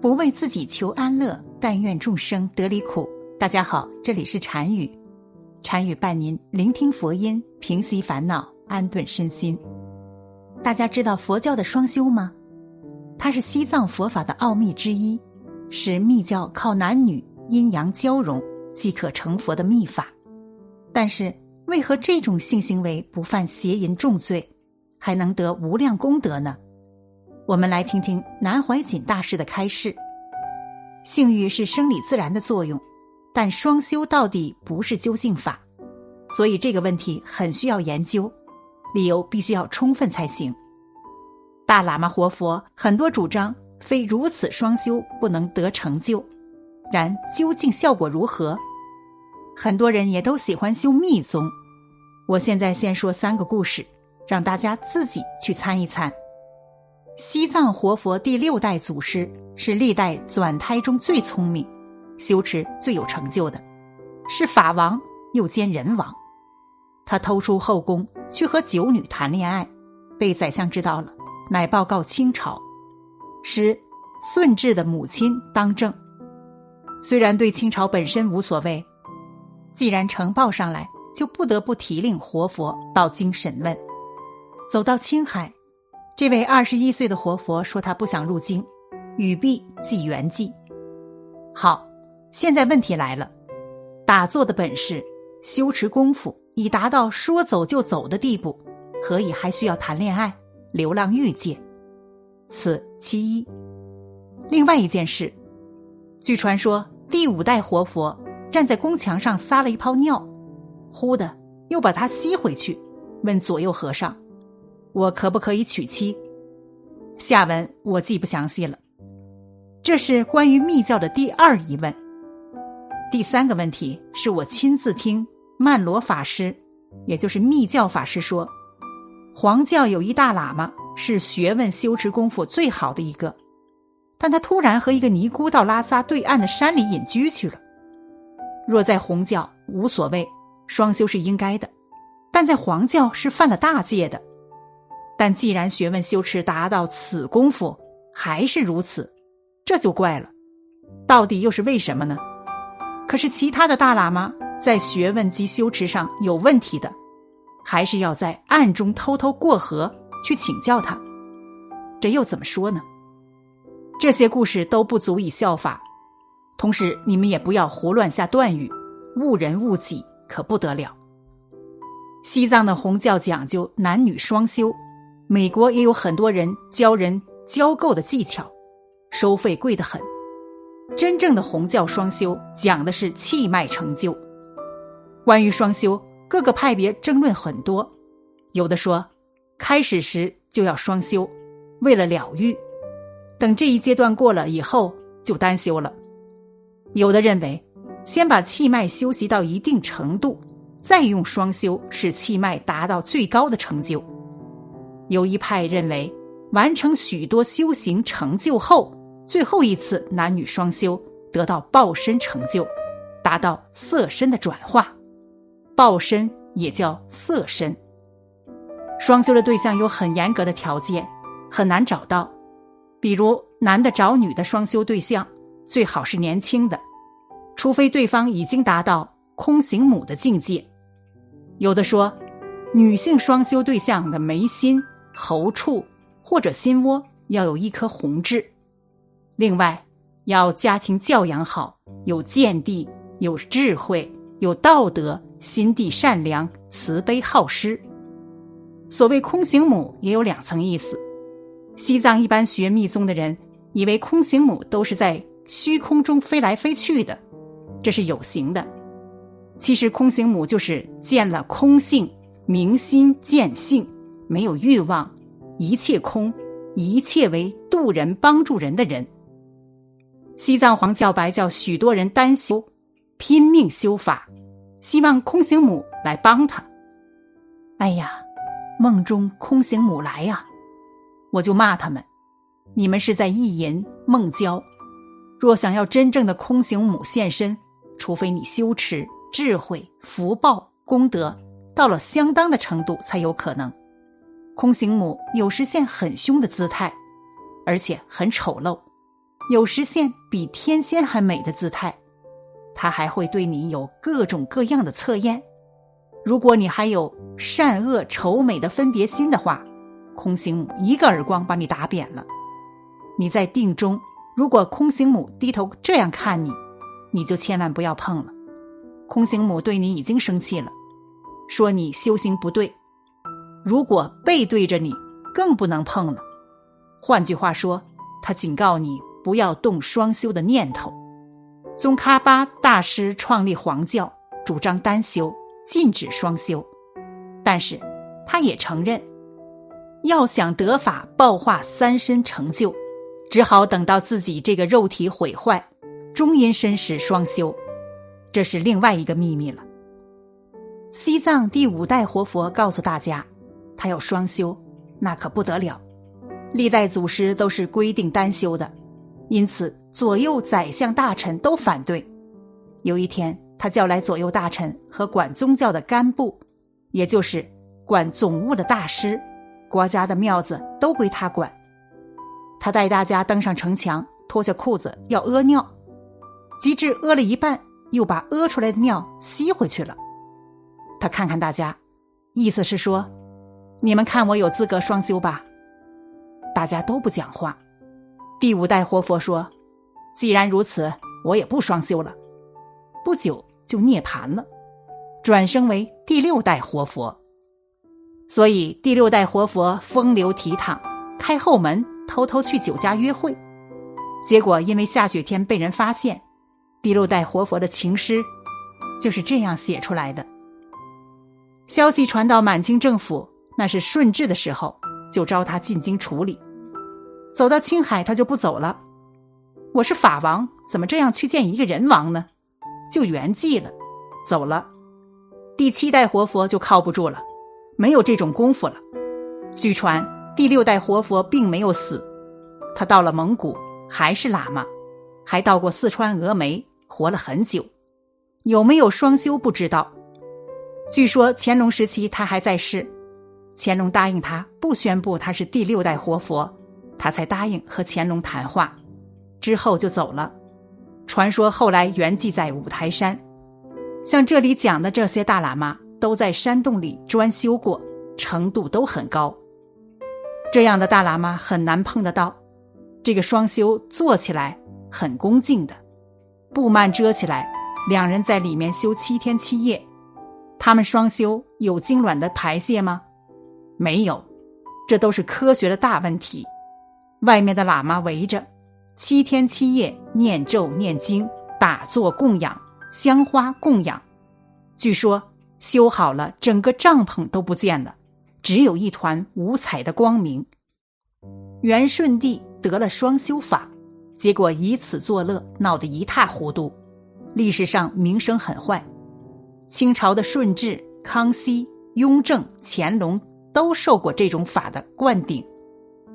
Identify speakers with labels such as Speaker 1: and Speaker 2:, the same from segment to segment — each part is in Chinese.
Speaker 1: 不为自己求安乐，但愿众生得离苦。大家好，这里是禅语，禅语伴您聆听佛音，平息烦恼，安顿身心。大家知道佛教的双修吗？它是西藏佛法的奥秘之一，是密教靠男女阴阳交融即可成佛的秘法。但是，为何这种性行为不犯邪淫重罪，还能得无量功德呢？我们来听听南怀瑾大师的开示：性欲是生理自然的作用，但双修到底不是究竟法，所以这个问题很需要研究，理由必须要充分才行。大喇嘛活佛很多主张非如此双修不能得成就，然究竟效果如何？很多人也都喜欢修密宗。我现在先说三个故事，让大家自己去参一参。西藏活佛第六代祖师是历代转胎中最聪明、修持最有成就的，是法王又兼人王。他偷出后宫去和九女谈恋爱，被宰相知道了，乃报告清朝，使顺治的母亲当政。虽然对清朝本身无所谓，既然呈报上来，就不得不提令活佛到京审问。走到青海。这位二十一岁的活佛说：“他不想入京，语毕即圆寂。”好，现在问题来了：打坐的本事、修持功夫已达到说走就走的地步，何以还需要谈恋爱、流浪欲界？此其一。另外一件事，据传说，第五代活佛站在宫墙上撒了一泡尿，忽的又把它吸回去，问左右和尚。我可不可以娶妻？下文我记不详细了。这是关于密教的第二疑问。第三个问题是我亲自听曼罗法师，也就是密教法师说，黄教有一大喇嘛是学问修持功夫最好的一个，但他突然和一个尼姑到拉萨对岸的山里隐居去了。若在红教无所谓，双修是应该的，但在黄教是犯了大戒的。但既然学问修持达到此功夫还是如此，这就怪了。到底又是为什么呢？可是其他的大喇嘛在学问及修持上有问题的，还是要在暗中偷偷过河去请教他。这又怎么说呢？这些故事都不足以效法。同时，你们也不要胡乱下断语，误人误己可不得了。西藏的红教讲究男女双修。美国也有很多人教人交媾的技巧，收费贵得很。真正的红教双修讲的是气脉成就。关于双修，各个派别争论很多，有的说开始时就要双修，为了了欲；等这一阶段过了以后就单修了。有的认为，先把气脉修习到一定程度，再用双修使气脉达到最高的成就。有一派认为，完成许多修行成就后，最后一次男女双修得到报身成就，达到色身的转化。报身也叫色身。双修的对象有很严格的条件，很难找到。比如男的找女的双修对象，最好是年轻的，除非对方已经达到空行母的境界。有的说，女性双修对象的眉心。喉处或者心窝要有一颗红痣，另外要家庭教养好，有见地、有智慧、有道德，心地善良、慈悲好施。所谓空行母也有两层意思。西藏一般学密宗的人以为空行母都是在虚空中飞来飞去的，这是有形的。其实空行母就是见了空性，明心见性。没有欲望，一切空，一切为渡人帮助人的人。西藏黄教白教许多人单修，拼命修法，希望空行母来帮他。哎呀，梦中空行母来呀，我就骂他们：你们是在意淫梦交。若想要真正的空行母现身，除非你修持智慧、福报、功德到了相当的程度，才有可能。空行母有时现很凶的姿态，而且很丑陋；有时现比天仙还美的姿态。他还会对你有各种各样的测验。如果你还有善恶丑美的分别心的话，空行母一个耳光把你打扁了。你在定中。如果空行母低头这样看你，你就千万不要碰了。空行母对你已经生气了，说你修行不对。如果背对着你，更不能碰了。换句话说，他警告你不要动双修的念头。宗喀巴大师创立黄教，主张单修，禁止双修。但是，他也承认，要想得法，报化三身成就。只好等到自己这个肉体毁坏，终阴身时双修，这是另外一个秘密了。西藏第五代活佛告诉大家，他要双修，那可不得了。历代祖师都是规定单修的，因此左右宰相大臣都反对。有一天，他叫来左右大臣和管宗教的干部，也就是管总务的大师，国家的庙子都归他管。他带大家登上城墙，脱下裤子要屙尿，及至屙了一半，又把屙出来的尿吸回去了。他看看大家，意思是说：“你们看我有资格双修吧？”大家都不讲话。第五代活佛说：“既然如此，我也不双修了。”不久就涅盘了，转生为第六代活佛。所以第六代活佛风流倜傥，开后门。偷偷去酒家约会，结果因为下雪天被人发现。第六代活佛的情诗就是这样写出来的。消息传到满清政府，那是顺治的时候，就召他进京处理。走到青海，他就不走了。我是法王，怎么这样去见一个人王呢？就圆寂了，走了。第七代活佛就靠不住了，没有这种功夫了。据传。第六代活佛并没有死，他到了蒙古还是喇嘛，还到过四川峨眉，活了很久。有没有双修不知道。据说乾隆时期他还在世，乾隆答应他不宣布他是第六代活佛，他才答应和乾隆谈话，之后就走了。传说后来圆寂在五台山，像这里讲的这些大喇嘛都在山洞里专修过，程度都很高。这样的大喇嘛很难碰得到，这个双修做起来很恭敬的，布幔遮起来，两人在里面修七天七夜。他们双修有精卵的排泄吗？没有，这都是科学的大问题。外面的喇嘛围着，七天七夜念咒念经，打坐供养，香花供养。据说修好了，整个帐篷都不见了。只有一团五彩的光明。元顺帝得了双修法，结果以此作乐，闹得一塌糊涂，历史上名声很坏。清朝的顺治、康熙、雍正、乾隆都受过这种法的灌顶，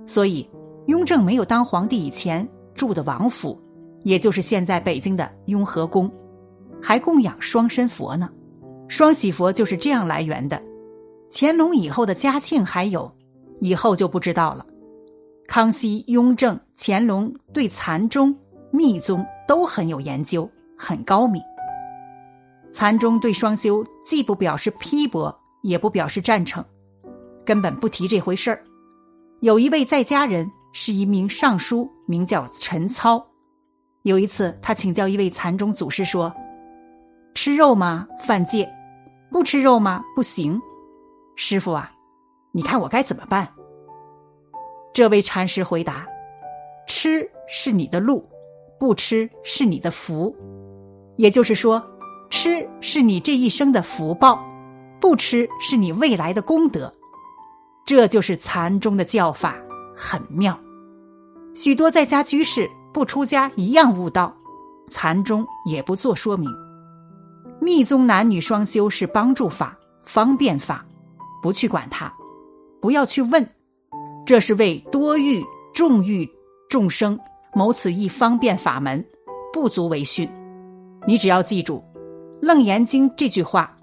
Speaker 1: 所以雍正没有当皇帝以前住的王府，也就是现在北京的雍和宫，还供养双身佛呢。双喜佛就是这样来源的。乾隆以后的嘉庆还有，以后就不知道了。康熙、雍正、乾隆对禅宗、密宗都很有研究，很高明。禅宗对双修既不表示批驳，也不表示赞成，根本不提这回事儿。有一位在家人是一名尚书，名叫陈操。有一次，他请教一位禅宗祖师说：“吃肉吗？犯戒；不吃肉吗？不行。”师傅啊，你看我该怎么办？这位禅师回答：“吃是你的路，不吃是你的福。也就是说，吃是你这一生的福报，不吃是你未来的功德。这就是禅宗的教法，很妙。许多在家居士不出家一样悟道，禅宗也不做说明。密宗男女双修是帮助法、方便法，不去管它，不要去问，这是为多欲众欲众生谋此一方便法门，不足为训。你只要记住《楞严经》这句话：“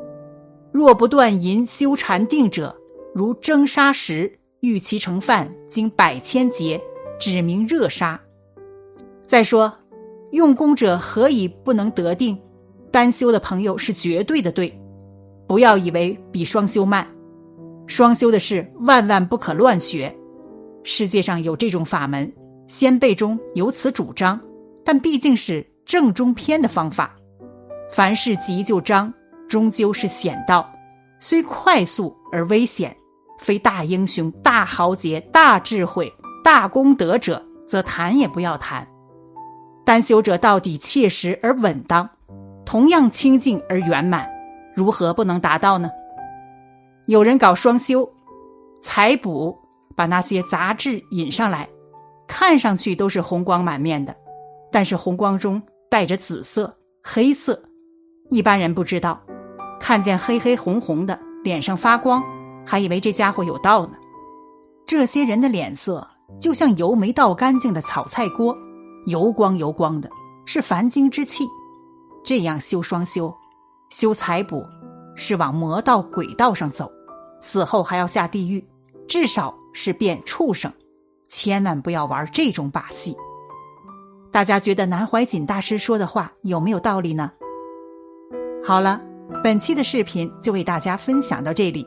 Speaker 1: 若不断淫修禅定者，如蒸砂石，欲其成饭，经百千劫，指明热沙。”再说，用功者何以不能得定？单修的朋友是绝对的对，不要以为比双修慢。双修的事万万不可乱学。世界上有这种法门，先辈中有此主张，但毕竟是正中偏的方法。凡事急就章，终究是险道，虽快速而危险。非大英雄、大豪杰、大智慧、大功德者，则谈也不要谈。单修者到底切实而稳当。同样清净而圆满，如何不能达到呢？有人搞双修，采补把那些杂质引上来，看上去都是红光满面的，但是红光中带着紫色、黑色，一般人不知道，看见黑黑红红的，脸上发光，还以为这家伙有道呢。这些人的脸色就像油没倒干净的炒菜锅，油光油光的，是凡经之气。这样修双修，修财补，是往魔道鬼道上走，死后还要下地狱，至少是变畜生。千万不要玩这种把戏。大家觉得南怀瑾大师说的话有没有道理呢？好了，本期的视频就为大家分享到这里，